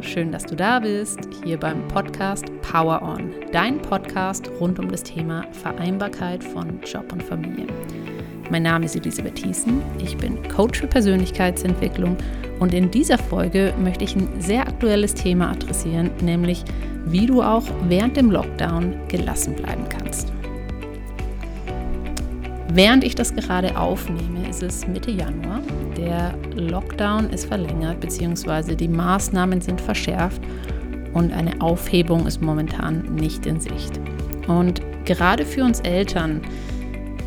Schön, dass du da bist, hier beim Podcast Power On, dein Podcast rund um das Thema Vereinbarkeit von Job und Familie. Mein Name ist Elisabeth Thiessen, ich bin Coach für Persönlichkeitsentwicklung und in dieser Folge möchte ich ein sehr aktuelles Thema adressieren, nämlich wie du auch während dem Lockdown gelassen bleiben kannst. Während ich das gerade aufnehme, ist es Mitte Januar. Der Lockdown ist verlängert bzw. die Maßnahmen sind verschärft und eine Aufhebung ist momentan nicht in Sicht. Und gerade für uns Eltern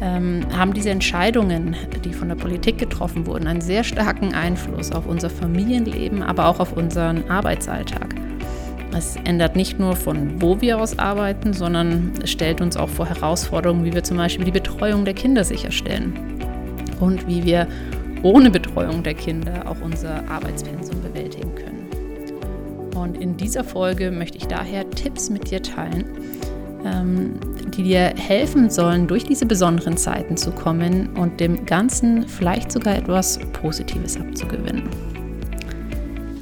ähm, haben diese Entscheidungen, die von der Politik getroffen wurden, einen sehr starken Einfluss auf unser Familienleben, aber auch auf unseren Arbeitsalltag. Es ändert nicht nur von wo wir aus arbeiten, sondern es stellt uns auch vor Herausforderungen, wie wir zum Beispiel die Betreuung der Kinder sicherstellen und wie wir ohne Betreuung der Kinder auch unser Arbeitspensum bewältigen können. Und in dieser Folge möchte ich daher Tipps mit dir teilen, ähm, die dir helfen sollen, durch diese besonderen Zeiten zu kommen und dem Ganzen vielleicht sogar etwas Positives abzugewinnen.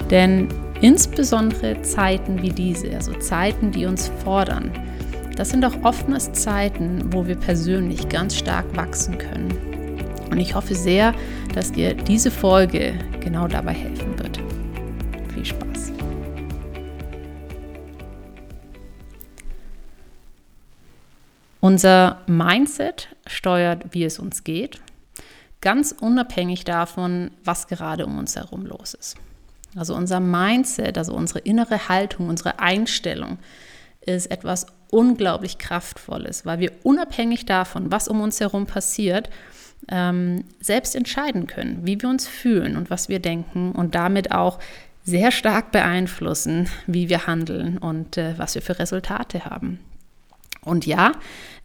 Denn Insbesondere Zeiten wie diese, also Zeiten, die uns fordern, das sind auch oftmals Zeiten, wo wir persönlich ganz stark wachsen können. Und ich hoffe sehr, dass dir diese Folge genau dabei helfen wird. Viel Spaß. Unser Mindset steuert, wie es uns geht, ganz unabhängig davon, was gerade um uns herum los ist. Also unser Mindset, also unsere innere Haltung, unsere Einstellung ist etwas unglaublich Kraftvolles, weil wir unabhängig davon, was um uns herum passiert, ähm, selbst entscheiden können, wie wir uns fühlen und was wir denken und damit auch sehr stark beeinflussen, wie wir handeln und äh, was wir für Resultate haben. Und ja,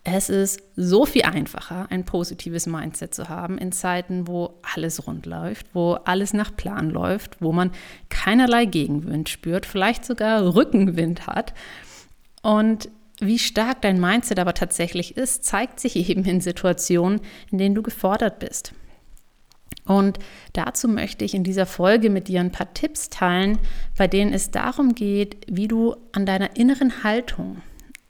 es ist so viel einfacher, ein positives Mindset zu haben in Zeiten, wo alles rund läuft, wo alles nach Plan läuft, wo man keinerlei Gegenwind spürt, vielleicht sogar Rückenwind hat. Und wie stark dein Mindset aber tatsächlich ist, zeigt sich eben in Situationen, in denen du gefordert bist. Und dazu möchte ich in dieser Folge mit dir ein paar Tipps teilen, bei denen es darum geht, wie du an deiner inneren Haltung,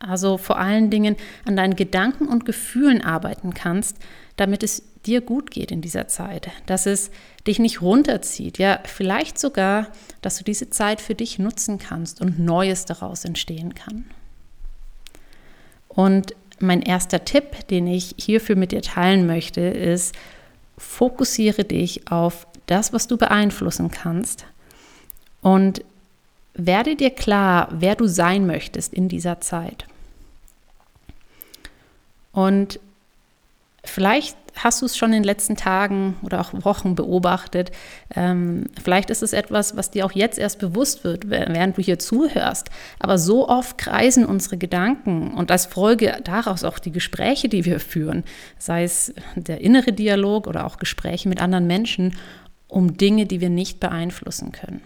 also vor allen Dingen an deinen Gedanken und Gefühlen arbeiten kannst, damit es dir gut geht in dieser Zeit, dass es dich nicht runterzieht, ja, vielleicht sogar, dass du diese Zeit für dich nutzen kannst und Neues daraus entstehen kann. Und mein erster Tipp, den ich hierfür mit dir teilen möchte, ist, fokussiere dich auf das, was du beeinflussen kannst und werde dir klar, wer du sein möchtest in dieser Zeit. Und vielleicht hast du es schon in den letzten Tagen oder auch Wochen beobachtet. Ähm, vielleicht ist es etwas, was dir auch jetzt erst bewusst wird, während du hier zuhörst. Aber so oft kreisen unsere Gedanken und als Folge daraus auch die Gespräche, die wir führen, sei es der innere Dialog oder auch Gespräche mit anderen Menschen, um Dinge, die wir nicht beeinflussen können.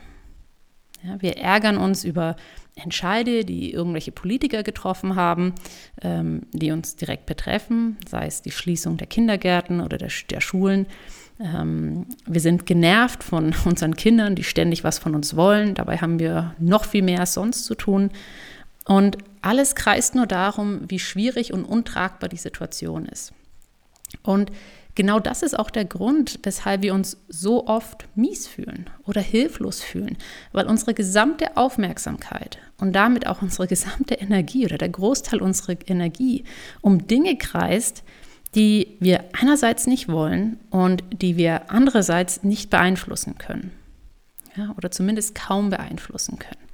Ja, wir ärgern uns über Entscheide, die irgendwelche Politiker getroffen haben, ähm, die uns direkt betreffen, sei es die Schließung der Kindergärten oder der, der Schulen. Ähm, wir sind genervt von unseren Kindern, die ständig was von uns wollen. Dabei haben wir noch viel mehr als sonst zu tun. Und alles kreist nur darum, wie schwierig und untragbar die Situation ist. Und Genau das ist auch der Grund, weshalb wir uns so oft mies fühlen oder hilflos fühlen, weil unsere gesamte Aufmerksamkeit und damit auch unsere gesamte Energie oder der Großteil unserer Energie um Dinge kreist, die wir einerseits nicht wollen und die wir andererseits nicht beeinflussen können. Ja, oder zumindest kaum beeinflussen können.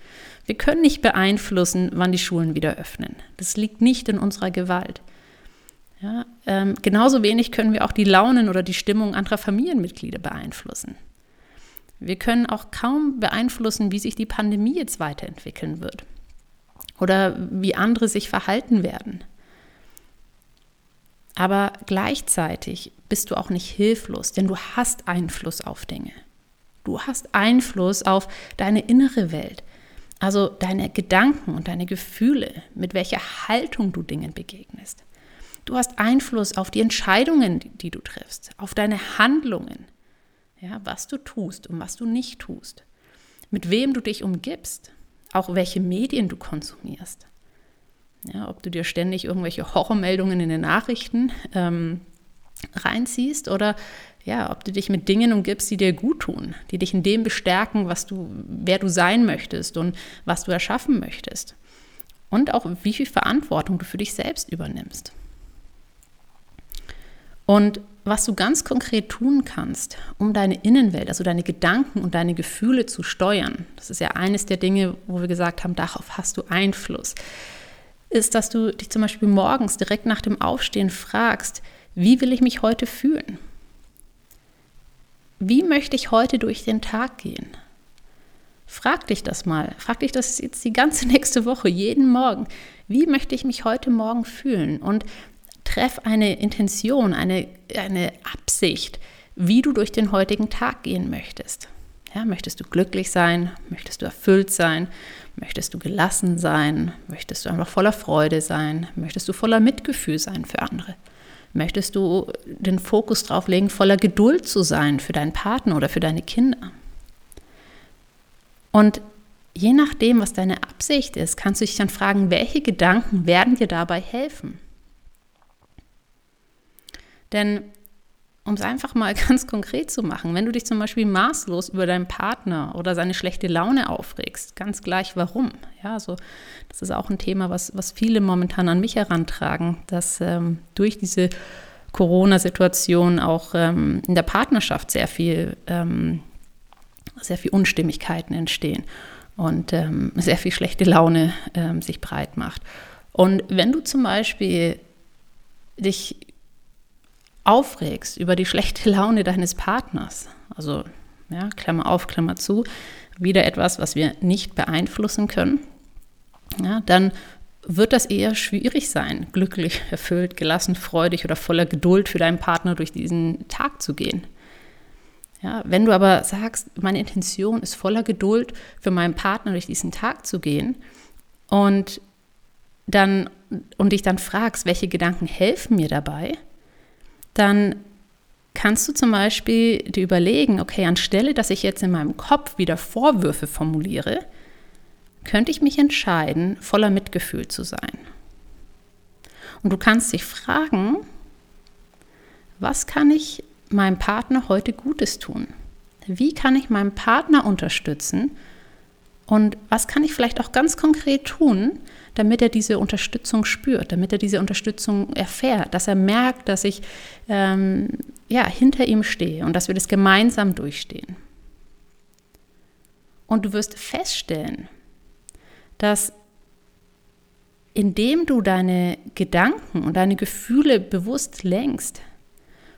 Wir können nicht beeinflussen, wann die Schulen wieder öffnen. Das liegt nicht in unserer Gewalt. Ja, ähm, genauso wenig können wir auch die Launen oder die Stimmung anderer Familienmitglieder beeinflussen. Wir können auch kaum beeinflussen, wie sich die Pandemie jetzt weiterentwickeln wird oder wie andere sich verhalten werden. Aber gleichzeitig bist du auch nicht hilflos, denn du hast Einfluss auf Dinge. Du hast Einfluss auf deine innere Welt, also deine Gedanken und deine Gefühle, mit welcher Haltung du Dingen begegnest. Du hast Einfluss auf die Entscheidungen, die du triffst, auf deine Handlungen, ja, was du tust und was du nicht tust. mit wem du dich umgibst, auch welche Medien du konsumierst. Ja, ob du dir ständig irgendwelche Horrormeldungen in den Nachrichten ähm, reinziehst oder ja, ob du dich mit Dingen umgibst, die dir gut tun, die dich in dem bestärken, was du, wer du sein möchtest und was du erschaffen möchtest. Und auch wie viel Verantwortung du für dich selbst übernimmst. Und was du ganz konkret tun kannst, um deine Innenwelt, also deine Gedanken und deine Gefühle zu steuern, das ist ja eines der Dinge, wo wir gesagt haben, darauf hast du Einfluss, ist, dass du dich zum Beispiel morgens direkt nach dem Aufstehen fragst, wie will ich mich heute fühlen? Wie möchte ich heute durch den Tag gehen? Frag dich das mal. Frag dich das jetzt die ganze nächste Woche, jeden Morgen. Wie möchte ich mich heute Morgen fühlen? Und treff eine Intention, eine, eine Absicht, wie du durch den heutigen Tag gehen möchtest. Ja, möchtest du glücklich sein? Möchtest du erfüllt sein? Möchtest du gelassen sein? Möchtest du einfach voller Freude sein? Möchtest du voller Mitgefühl sein für andere? Möchtest du den Fokus darauf legen, voller Geduld zu sein für deinen Partner oder für deine Kinder? Und je nachdem, was deine Absicht ist, kannst du dich dann fragen, welche Gedanken werden dir dabei helfen? Denn um es einfach mal ganz konkret zu machen, wenn du dich zum Beispiel maßlos über deinen Partner oder seine schlechte Laune aufregst, ganz gleich warum. Ja, also das ist auch ein Thema, was, was viele momentan an mich herantragen, dass ähm, durch diese Corona-Situation auch ähm, in der Partnerschaft sehr viel, ähm, sehr viel Unstimmigkeiten entstehen und ähm, sehr viel schlechte Laune ähm, sich breit macht. Und wenn du zum Beispiel dich aufregst über die schlechte Laune deines Partners, also ja, Klammer auf, Klammer zu, wieder etwas, was wir nicht beeinflussen können, ja, dann wird das eher schwierig sein, glücklich, erfüllt, gelassen, freudig oder voller Geduld für deinen Partner durch diesen Tag zu gehen. Ja, wenn du aber sagst, meine Intention ist voller Geduld für meinen Partner durch diesen Tag zu gehen und dann und dich dann fragst, welche Gedanken helfen mir dabei, dann kannst du zum Beispiel dir überlegen, okay, anstelle, dass ich jetzt in meinem Kopf wieder Vorwürfe formuliere, könnte ich mich entscheiden, voller Mitgefühl zu sein. Und du kannst dich fragen, was kann ich meinem Partner heute Gutes tun? Wie kann ich meinen Partner unterstützen? Und was kann ich vielleicht auch ganz konkret tun, damit er diese Unterstützung spürt, damit er diese Unterstützung erfährt, dass er merkt, dass ich ähm, ja, hinter ihm stehe und dass wir das gemeinsam durchstehen. Und du wirst feststellen, dass indem du deine Gedanken und deine Gefühle bewusst lenkst,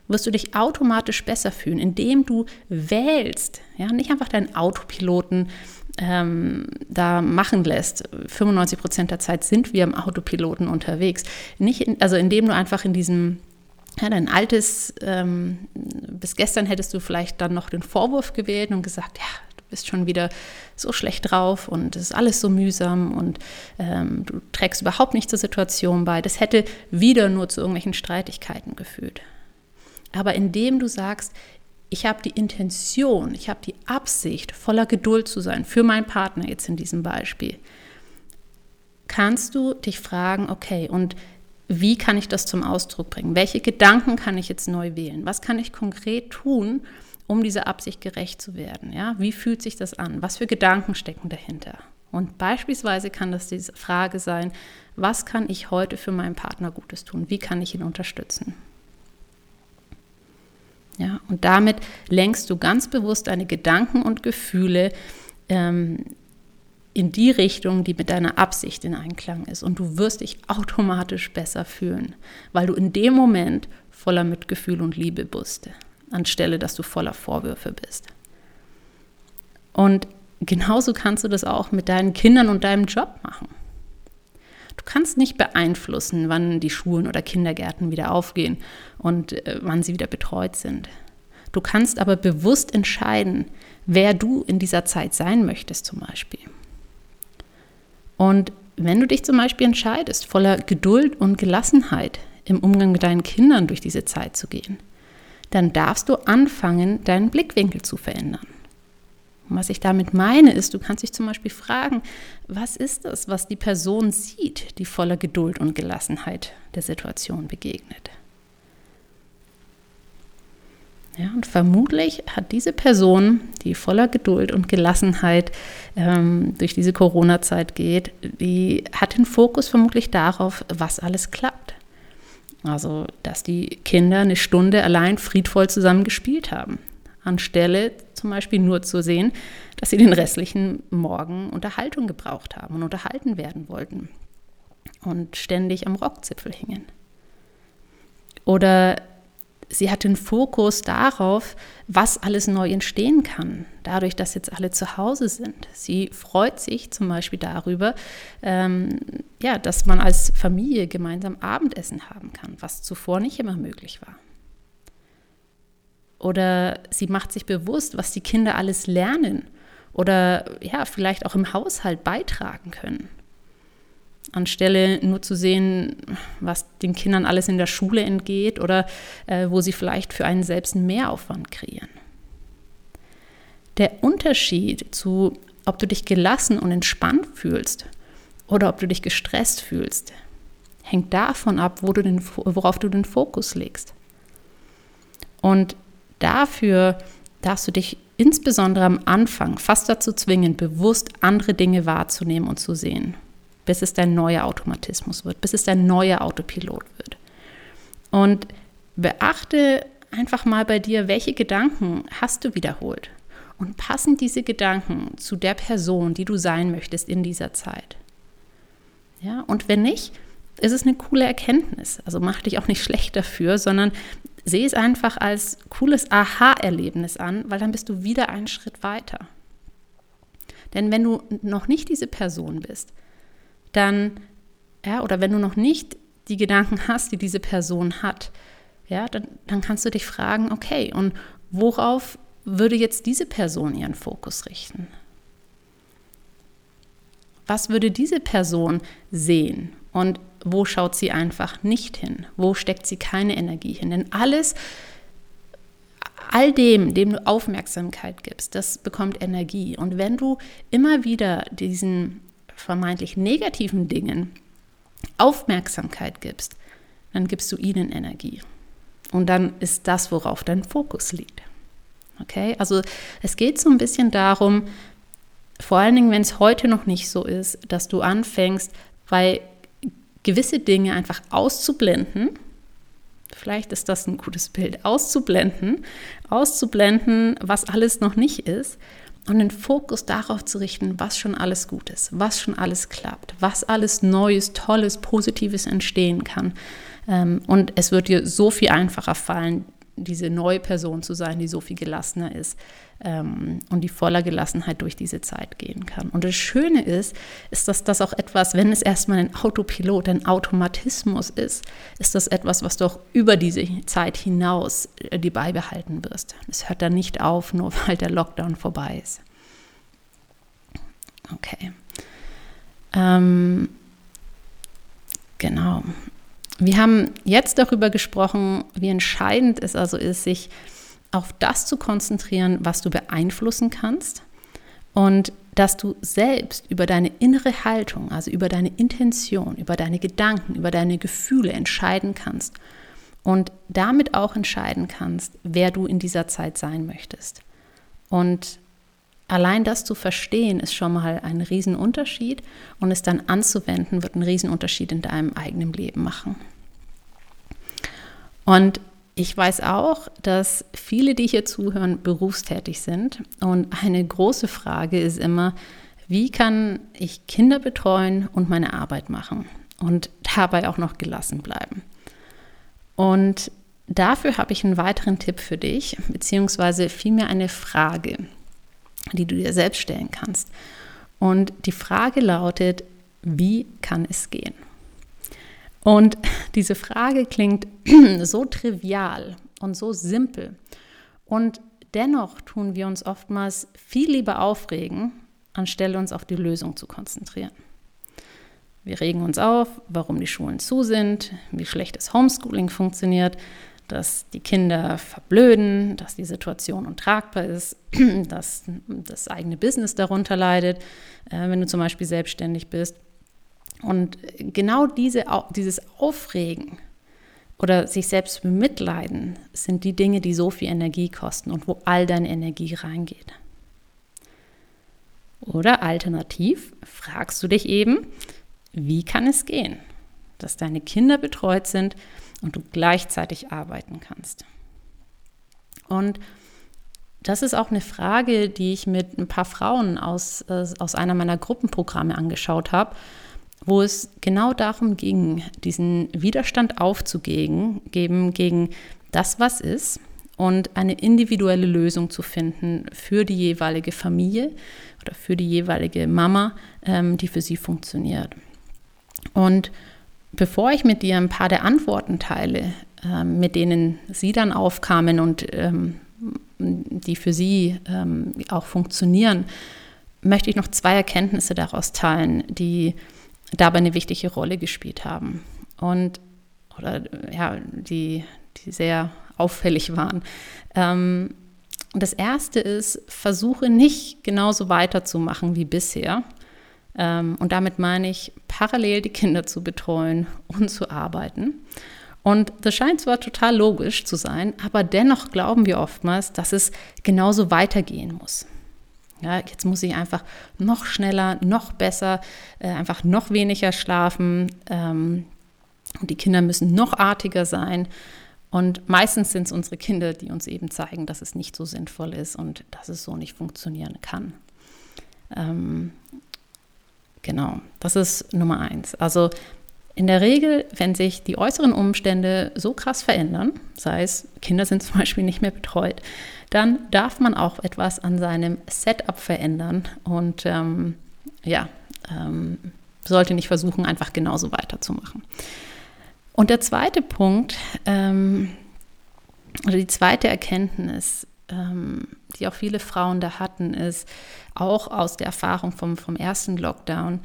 wirst du dich automatisch besser fühlen, indem du wählst, ja, nicht einfach deinen Autopiloten ähm, da machen lässt. 95 Prozent der Zeit sind wir im Autopiloten unterwegs. Nicht in, also indem du einfach in diesem ja, dein altes, ähm, bis gestern hättest du vielleicht dann noch den Vorwurf gewählt und gesagt, ja, du bist schon wieder so schlecht drauf und es ist alles so mühsam und ähm, du trägst überhaupt nicht zur Situation bei. Das hätte wieder nur zu irgendwelchen Streitigkeiten geführt. Aber indem du sagst, ich habe die Intention, ich habe die Absicht, voller Geduld zu sein für meinen Partner jetzt in diesem Beispiel, kannst du dich fragen, okay, und wie kann ich das zum Ausdruck bringen? Welche Gedanken kann ich jetzt neu wählen? Was kann ich konkret tun, um dieser Absicht gerecht zu werden? Ja? Wie fühlt sich das an? Was für Gedanken stecken dahinter? Und beispielsweise kann das diese Frage sein, was kann ich heute für meinen Partner Gutes tun? Wie kann ich ihn unterstützen? Ja, und damit lenkst du ganz bewusst deine Gedanken und Gefühle ähm, in die Richtung, die mit deiner Absicht in Einklang ist. Und du wirst dich automatisch besser fühlen, weil du in dem Moment voller Mitgefühl und Liebe bist, anstelle dass du voller Vorwürfe bist. Und genauso kannst du das auch mit deinen Kindern und deinem Job machen. Du kannst nicht beeinflussen, wann die Schulen oder Kindergärten wieder aufgehen und äh, wann sie wieder betreut sind. Du kannst aber bewusst entscheiden, wer du in dieser Zeit sein möchtest zum Beispiel. Und wenn du dich zum Beispiel entscheidest, voller Geduld und Gelassenheit im Umgang mit deinen Kindern durch diese Zeit zu gehen, dann darfst du anfangen, deinen Blickwinkel zu verändern. Und was ich damit meine, ist, du kannst dich zum Beispiel fragen, was ist das, was die Person sieht, die voller Geduld und Gelassenheit der Situation begegnet? Ja, und vermutlich hat diese Person, die voller Geduld und Gelassenheit ähm, durch diese Corona-Zeit geht, die hat den Fokus vermutlich darauf, was alles klappt. Also, dass die Kinder eine Stunde allein friedvoll zusammen gespielt haben, anstelle zum Beispiel nur zu sehen, dass sie den restlichen Morgen Unterhaltung gebraucht haben und unterhalten werden wollten und ständig am Rockzipfel hingen. Oder sie hat den Fokus darauf, was alles neu entstehen kann, dadurch, dass jetzt alle zu Hause sind. Sie freut sich zum Beispiel darüber, ähm, ja, dass man als Familie gemeinsam Abendessen haben kann, was zuvor nicht immer möglich war. Oder sie macht sich bewusst, was die Kinder alles lernen oder ja, vielleicht auch im Haushalt beitragen können anstelle nur zu sehen, was den Kindern alles in der Schule entgeht oder äh, wo sie vielleicht für einen selbst einen Mehraufwand kreieren. Der Unterschied zu, ob du dich gelassen und entspannt fühlst oder ob du dich gestresst fühlst, hängt davon ab, wo du den, worauf du den Fokus legst. Und dafür darfst du dich insbesondere am Anfang fast dazu zwingen, bewusst andere Dinge wahrzunehmen und zu sehen bis es dein neuer Automatismus wird, bis es dein neuer Autopilot wird. Und beachte einfach mal bei dir, welche Gedanken hast du wiederholt? Und passen diese Gedanken zu der Person, die du sein möchtest in dieser Zeit? Ja, und wenn nicht, ist es eine coole Erkenntnis. Also mach dich auch nicht schlecht dafür, sondern sehe es einfach als cooles Aha-Erlebnis an, weil dann bist du wieder einen Schritt weiter. Denn wenn du noch nicht diese Person bist, dann, ja, oder wenn du noch nicht die Gedanken hast, die diese Person hat, ja, dann, dann kannst du dich fragen, okay, und worauf würde jetzt diese Person ihren Fokus richten? Was würde diese Person sehen? Und wo schaut sie einfach nicht hin? Wo steckt sie keine Energie hin? Denn alles, all dem, dem du Aufmerksamkeit gibst, das bekommt Energie. Und wenn du immer wieder diesen vermeintlich negativen Dingen Aufmerksamkeit gibst, dann gibst du ihnen Energie. Und dann ist das, worauf dein Fokus liegt. Okay, also es geht so ein bisschen darum, vor allen Dingen, wenn es heute noch nicht so ist, dass du anfängst, bei gewisse Dinge einfach auszublenden. Vielleicht ist das ein gutes Bild, auszublenden, auszublenden, was alles noch nicht ist und den Fokus darauf zu richten, was schon alles gut ist, was schon alles klappt, was alles Neues, Tolles, Positives entstehen kann. Ähm, und es wird dir so viel einfacher fallen, diese neue Person zu sein, die so viel gelassener ist ähm, und die voller Gelassenheit durch diese Zeit gehen kann. Und das Schöne ist, ist, dass das auch etwas, wenn es erstmal ein Autopilot, ein Automatismus ist, ist das etwas, was du auch über diese Zeit hinaus äh, die beibehalten wirst. Es hört dann nicht auf, nur weil der Lockdown vorbei ist. Okay. Ähm, genau. Wir haben jetzt darüber gesprochen, wie entscheidend es also ist, sich auf das zu konzentrieren, was du beeinflussen kannst und dass du selbst über deine innere Haltung, also über deine Intention, über deine Gedanken, über deine Gefühle entscheiden kannst und damit auch entscheiden kannst, wer du in dieser Zeit sein möchtest. Und allein das zu verstehen, ist schon mal ein Riesenunterschied und es dann anzuwenden, wird einen Riesenunterschied in deinem eigenen Leben machen. Und ich weiß auch, dass viele, die hier zuhören, berufstätig sind. Und eine große Frage ist immer, wie kann ich Kinder betreuen und meine Arbeit machen und dabei auch noch gelassen bleiben? Und dafür habe ich einen weiteren Tipp für dich, beziehungsweise vielmehr eine Frage die du dir selbst stellen kannst. Und die Frage lautet, wie kann es gehen? Und diese Frage klingt so trivial und so simpel. Und dennoch tun wir uns oftmals viel lieber aufregen, anstelle uns auf die Lösung zu konzentrieren. Wir regen uns auf, warum die Schulen zu sind, wie schlecht das Homeschooling funktioniert, dass die Kinder verblöden, dass die Situation untragbar ist, dass das eigene Business darunter leidet, äh, wenn du zum Beispiel selbstständig bist. Und genau diese, dieses Aufregen oder sich selbst bemitleiden sind die Dinge, die so viel Energie kosten und wo all deine Energie reingeht. Oder alternativ fragst du dich eben, wie kann es gehen, dass deine Kinder betreut sind und du gleichzeitig arbeiten kannst. Und das ist auch eine Frage, die ich mit ein paar Frauen aus, äh, aus einer meiner Gruppenprogramme angeschaut habe, wo es genau darum ging, diesen Widerstand aufzugeben geben gegen das, was ist und eine individuelle Lösung zu finden für die jeweilige Familie oder für die jeweilige Mama, ähm, die für sie funktioniert. Und bevor ich mit dir ein paar der Antworten teile, äh, mit denen sie dann aufkamen und ähm, die für sie ähm, auch funktionieren, möchte ich noch zwei Erkenntnisse daraus teilen, die dabei eine wichtige Rolle gespielt haben. Und oder ja, die, die sehr auffällig waren. Ähm, das erste ist, versuche nicht genauso weiterzumachen wie bisher, ähm, und damit meine ich, parallel die Kinder zu betreuen und zu arbeiten. Und das scheint zwar total logisch zu sein, aber dennoch glauben wir oftmals, dass es genauso weitergehen muss. Ja, jetzt muss ich einfach noch schneller, noch besser, äh, einfach noch weniger schlafen. Ähm, und die Kinder müssen noch artiger sein. Und meistens sind es unsere Kinder, die uns eben zeigen, dass es nicht so sinnvoll ist und dass es so nicht funktionieren kann. Ähm, Genau, das ist Nummer eins. Also in der Regel, wenn sich die äußeren Umstände so krass verändern, sei es Kinder sind zum Beispiel nicht mehr betreut, dann darf man auch etwas an seinem Setup verändern und ähm, ja, ähm, sollte nicht versuchen, einfach genauso weiterzumachen. Und der zweite Punkt, ähm, oder die zweite Erkenntnis, die auch viele Frauen da hatten, ist auch aus der Erfahrung vom, vom ersten Lockdown,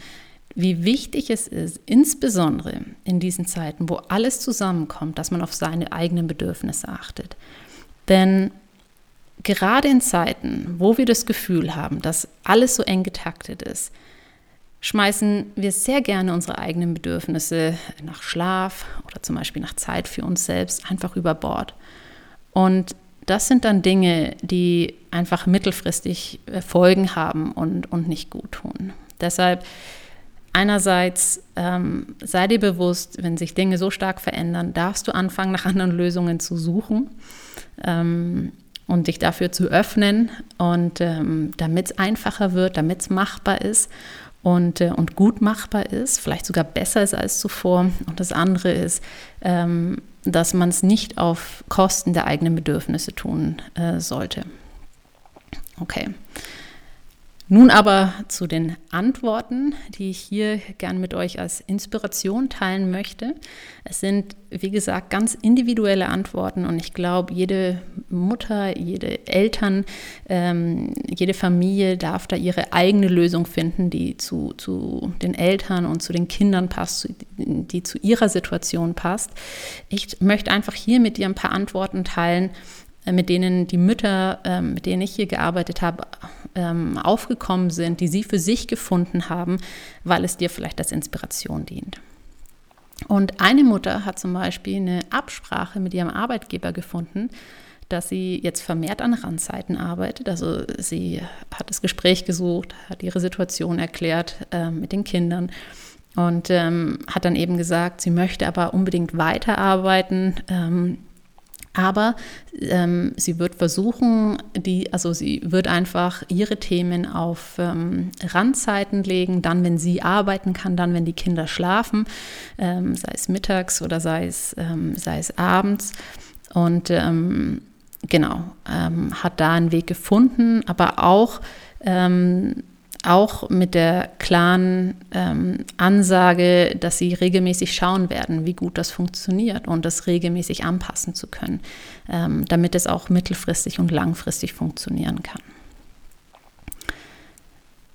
wie wichtig es ist, insbesondere in diesen Zeiten, wo alles zusammenkommt, dass man auf seine eigenen Bedürfnisse achtet. Denn gerade in Zeiten, wo wir das Gefühl haben, dass alles so eng getaktet ist, schmeißen wir sehr gerne unsere eigenen Bedürfnisse nach Schlaf oder zum Beispiel nach Zeit für uns selbst einfach über Bord. Und das sind dann Dinge, die einfach mittelfristig äh, Folgen haben und, und nicht gut tun. Deshalb einerseits ähm, sei dir bewusst, wenn sich Dinge so stark verändern, darfst du anfangen, nach anderen Lösungen zu suchen ähm, und dich dafür zu öffnen und ähm, damit es einfacher wird, damit es machbar ist und, äh, und gut machbar ist, vielleicht sogar besser ist als zuvor. Und das andere ist, ähm, dass man es nicht auf Kosten der eigenen Bedürfnisse tun äh, sollte. Okay. Nun aber zu den Antworten, die ich hier gern mit euch als Inspiration teilen möchte. Es sind, wie gesagt, ganz individuelle Antworten und ich glaube, jede Mutter, jede Eltern, ähm, jede Familie darf da ihre eigene Lösung finden, die zu, zu den Eltern und zu den Kindern passt, die zu ihrer Situation passt. Ich möchte einfach hier mit dir ein paar Antworten teilen, mit denen die Mütter, ähm, mit denen ich hier gearbeitet habe, ähm, aufgekommen sind, die sie für sich gefunden haben, weil es dir vielleicht als Inspiration dient. Und eine Mutter hat zum Beispiel eine Absprache mit ihrem Arbeitgeber gefunden, dass sie jetzt vermehrt an Randzeiten arbeitet. Also sie hat das Gespräch gesucht, hat ihre Situation erklärt äh, mit den Kindern und ähm, hat dann eben gesagt, sie möchte aber unbedingt weiterarbeiten. Ähm, aber ähm, sie wird versuchen, die, also sie wird einfach ihre Themen auf ähm, Randzeiten legen, dann, wenn sie arbeiten kann, dann, wenn die Kinder schlafen, ähm, sei es mittags oder sei es, ähm, sei es abends. Und ähm, genau, ähm, hat da einen Weg gefunden, aber auch auch mit der klaren ähm, Ansage, dass sie regelmäßig schauen werden, wie gut das funktioniert und das regelmäßig anpassen zu können, ähm, damit es auch mittelfristig und langfristig funktionieren kann.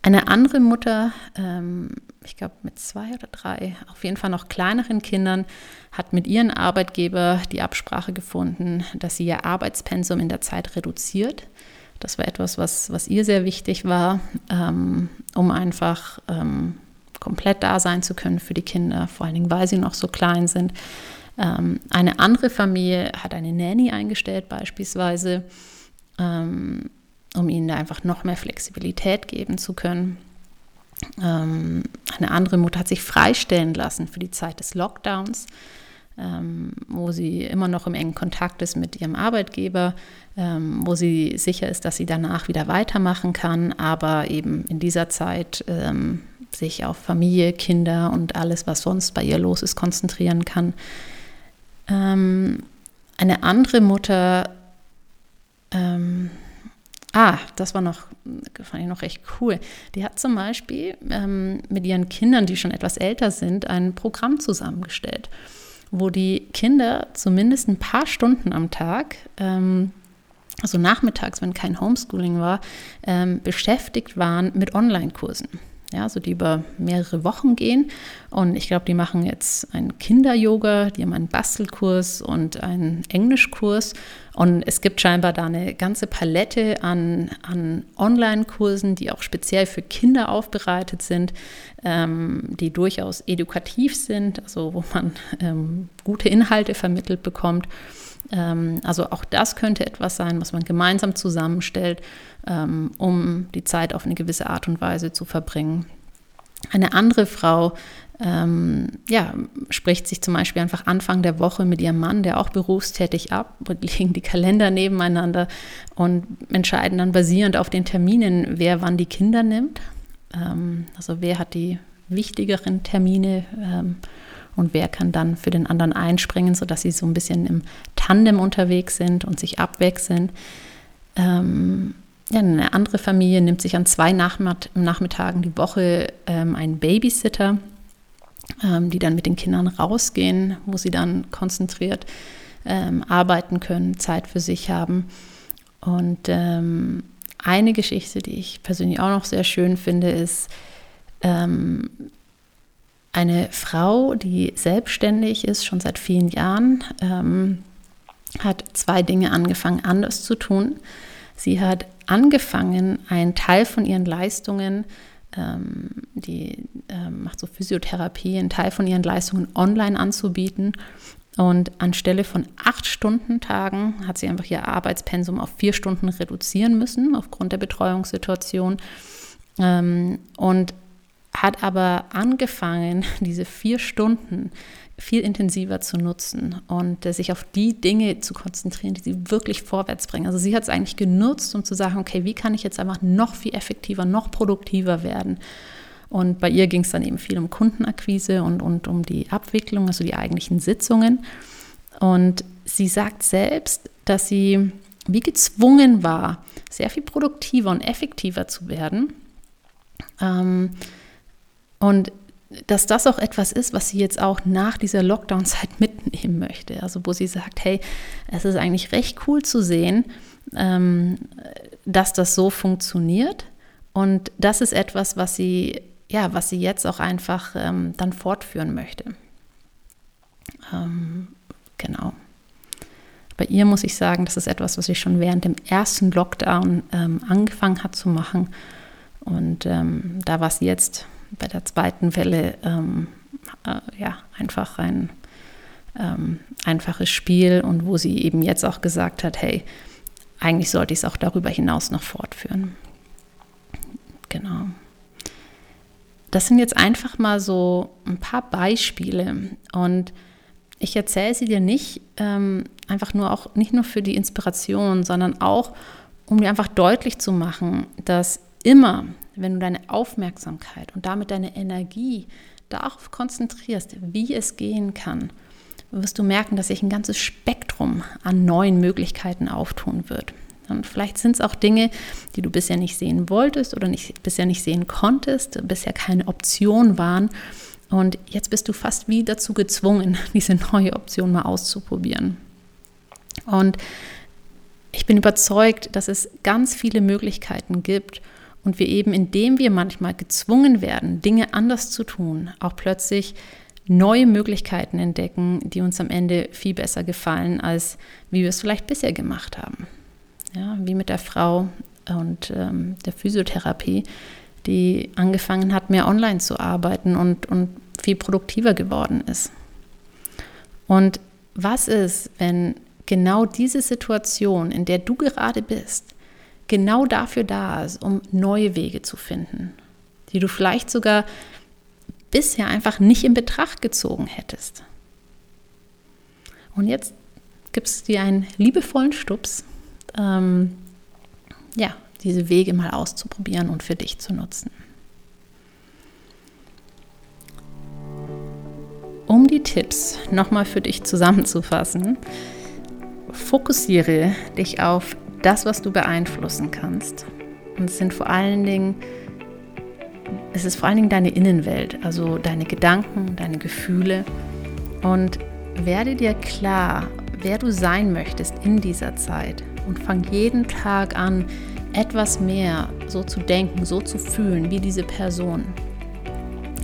Eine andere Mutter ähm, ich glaube mit zwei oder drei, auf jeden Fall noch kleineren Kindern, hat mit ihren Arbeitgeber die Absprache gefunden, dass sie ihr Arbeitspensum in der Zeit reduziert. Das war etwas, was, was ihr sehr wichtig war, ähm, um einfach ähm, komplett da sein zu können für die Kinder, vor allen Dingen, weil sie noch so klein sind. Ähm, eine andere Familie hat eine Nanny eingestellt beispielsweise, ähm, um ihnen da einfach noch mehr Flexibilität geben zu können. Ähm, eine andere Mutter hat sich freistellen lassen für die Zeit des Lockdowns, ähm, wo sie immer noch im engen Kontakt ist mit ihrem Arbeitgeber, ähm, wo sie sicher ist, dass sie danach wieder weitermachen kann, aber eben in dieser Zeit ähm, sich auf Familie, Kinder und alles, was sonst bei ihr los ist, konzentrieren kann. Ähm, eine andere Mutter, ähm, ah, das war noch, fand ich noch recht cool. Die hat zum Beispiel ähm, mit ihren Kindern, die schon etwas älter sind, ein Programm zusammengestellt, wo die Kinder zumindest ein paar Stunden am Tag ähm, also nachmittags, wenn kein Homeschooling war, ähm, beschäftigt waren mit Online-Kursen ja, also die über mehrere Wochen gehen. Und ich glaube, die machen jetzt einen Kinder-Yoga, die haben einen Bastelkurs und einen Englischkurs. Und es gibt scheinbar da eine ganze Palette an, an Online-Kursen, die auch speziell für Kinder aufbereitet sind, ähm, die durchaus edukativ sind, also wo man ähm, gute Inhalte vermittelt bekommt. Ähm, also auch das könnte etwas sein, was man gemeinsam zusammenstellt, ähm, um die Zeit auf eine gewisse Art und Weise zu verbringen. Eine andere Frau ähm, ja, spricht sich zum Beispiel einfach Anfang der Woche mit ihrem Mann, der auch berufstätig ab, legen die Kalender nebeneinander und entscheiden dann basierend auf den Terminen, wer wann die Kinder nimmt. Ähm, also wer hat die wichtigeren Termine ähm, und wer kann dann für den anderen einspringen, sodass sie so ein bisschen im Tandem unterwegs sind und sich abwechseln. Ähm, ja, eine andere Familie nimmt sich an zwei Nachmittagen die Woche ähm, einen Babysitter, ähm, die dann mit den Kindern rausgehen, wo sie dann konzentriert ähm, arbeiten können, Zeit für sich haben. Und ähm, eine Geschichte, die ich persönlich auch noch sehr schön finde, ist, ähm, eine Frau, die selbstständig ist, schon seit vielen Jahren, ähm, hat zwei Dinge angefangen anders zu tun. Sie hat angefangen, einen Teil von ihren Leistungen, ähm, die ähm, macht so Physiotherapie, einen Teil von ihren Leistungen online anzubieten. Und anstelle von acht Stunden Tagen hat sie einfach ihr Arbeitspensum auf vier Stunden reduzieren müssen aufgrund der Betreuungssituation. Ähm, und hat aber angefangen, diese vier Stunden viel intensiver zu nutzen und äh, sich auf die Dinge zu konzentrieren, die sie wirklich vorwärts bringen. Also sie hat es eigentlich genutzt, um zu sagen, okay, wie kann ich jetzt einfach noch viel effektiver, noch produktiver werden? Und bei ihr ging es dann eben viel um Kundenakquise und, und um die Abwicklung, also die eigentlichen Sitzungen. Und sie sagt selbst, dass sie wie gezwungen war, sehr viel produktiver und effektiver zu werden. Ähm, und dass das auch etwas ist, was sie jetzt auch nach dieser Lockdown-Zeit mitnehmen möchte. Also wo sie sagt, hey, es ist eigentlich recht cool zu sehen, ähm, dass das so funktioniert. Und das ist etwas, was sie, ja, was sie jetzt auch einfach ähm, dann fortführen möchte. Ähm, genau. Bei ihr muss ich sagen, das ist etwas, was sie schon während dem ersten Lockdown angefangen hat zu machen. Und da war es jetzt bei der zweiten Welle ähm, äh, ja, einfach ein ähm, einfaches Spiel und wo sie eben jetzt auch gesagt hat, hey, eigentlich sollte ich es auch darüber hinaus noch fortführen. Genau. Das sind jetzt einfach mal so ein paar Beispiele und ich erzähle sie dir nicht ähm, einfach nur auch nicht nur für die Inspiration, sondern auch, um dir einfach deutlich zu machen, dass immer, wenn du deine Aufmerksamkeit und damit deine Energie darauf konzentrierst, wie es gehen kann, wirst du merken, dass sich ein ganzes Spektrum an neuen Möglichkeiten auftun wird. Und vielleicht sind es auch Dinge, die du bisher nicht sehen wolltest oder nicht, bisher nicht sehen konntest, bisher keine Option waren. Und jetzt bist du fast wie dazu gezwungen, diese neue Option mal auszuprobieren. Und ich bin überzeugt, dass es ganz viele Möglichkeiten gibt, und wir eben, indem wir manchmal gezwungen werden, Dinge anders zu tun, auch plötzlich neue Möglichkeiten entdecken, die uns am Ende viel besser gefallen, als wie wir es vielleicht bisher gemacht haben. Ja, wie mit der Frau und ähm, der Physiotherapie, die angefangen hat, mehr online zu arbeiten und, und viel produktiver geworden ist. Und was ist, wenn genau diese Situation, in der du gerade bist, genau dafür da ist, um neue Wege zu finden, die du vielleicht sogar bisher einfach nicht in Betracht gezogen hättest. Und jetzt gibt es dir einen liebevollen Stups, ähm, ja, diese Wege mal auszuprobieren und für dich zu nutzen. Um die Tipps nochmal für dich zusammenzufassen, fokussiere dich auf das, was du beeinflussen kannst. Und es sind vor allen Dingen, es ist vor allen Dingen deine Innenwelt, also deine Gedanken, deine Gefühle. Und werde dir klar, wer du sein möchtest in dieser Zeit. Und fang jeden Tag an, etwas mehr so zu denken, so zu fühlen wie diese Person.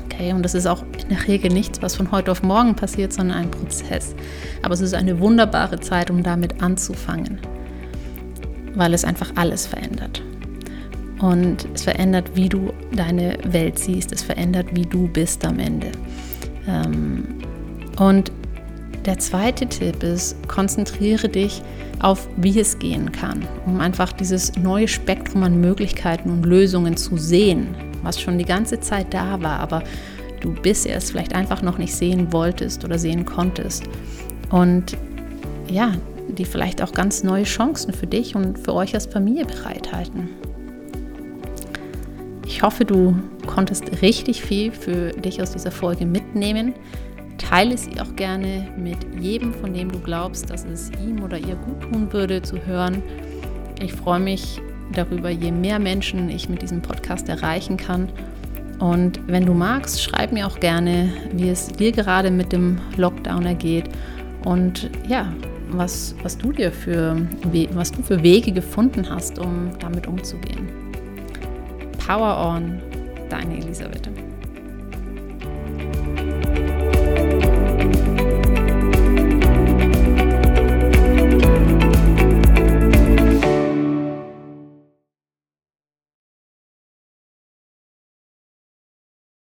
Okay, und das ist auch in der Regel nichts, was von heute auf morgen passiert, sondern ein Prozess. Aber es ist eine wunderbare Zeit, um damit anzufangen weil es einfach alles verändert. Und es verändert, wie du deine Welt siehst, es verändert, wie du bist am Ende. Ähm, und der zweite Tipp ist, konzentriere dich auf, wie es gehen kann, um einfach dieses neue Spektrum an Möglichkeiten und Lösungen zu sehen, was schon die ganze Zeit da war, aber du bisher es vielleicht einfach noch nicht sehen wolltest oder sehen konntest. Und ja, die vielleicht auch ganz neue Chancen für dich und für euch als Familie bereithalten. Ich hoffe, du konntest richtig viel für dich aus dieser Folge mitnehmen. Teile sie auch gerne mit jedem, von dem du glaubst, dass es ihm oder ihr gut tun würde, zu hören. Ich freue mich darüber, je mehr Menschen ich mit diesem Podcast erreichen kann. Und wenn du magst, schreib mir auch gerne, wie es dir gerade mit dem Lockdown ergeht. Und ja, was, was du dir für, was du für Wege gefunden hast, um damit umzugehen. Power on, deine Elisabeth.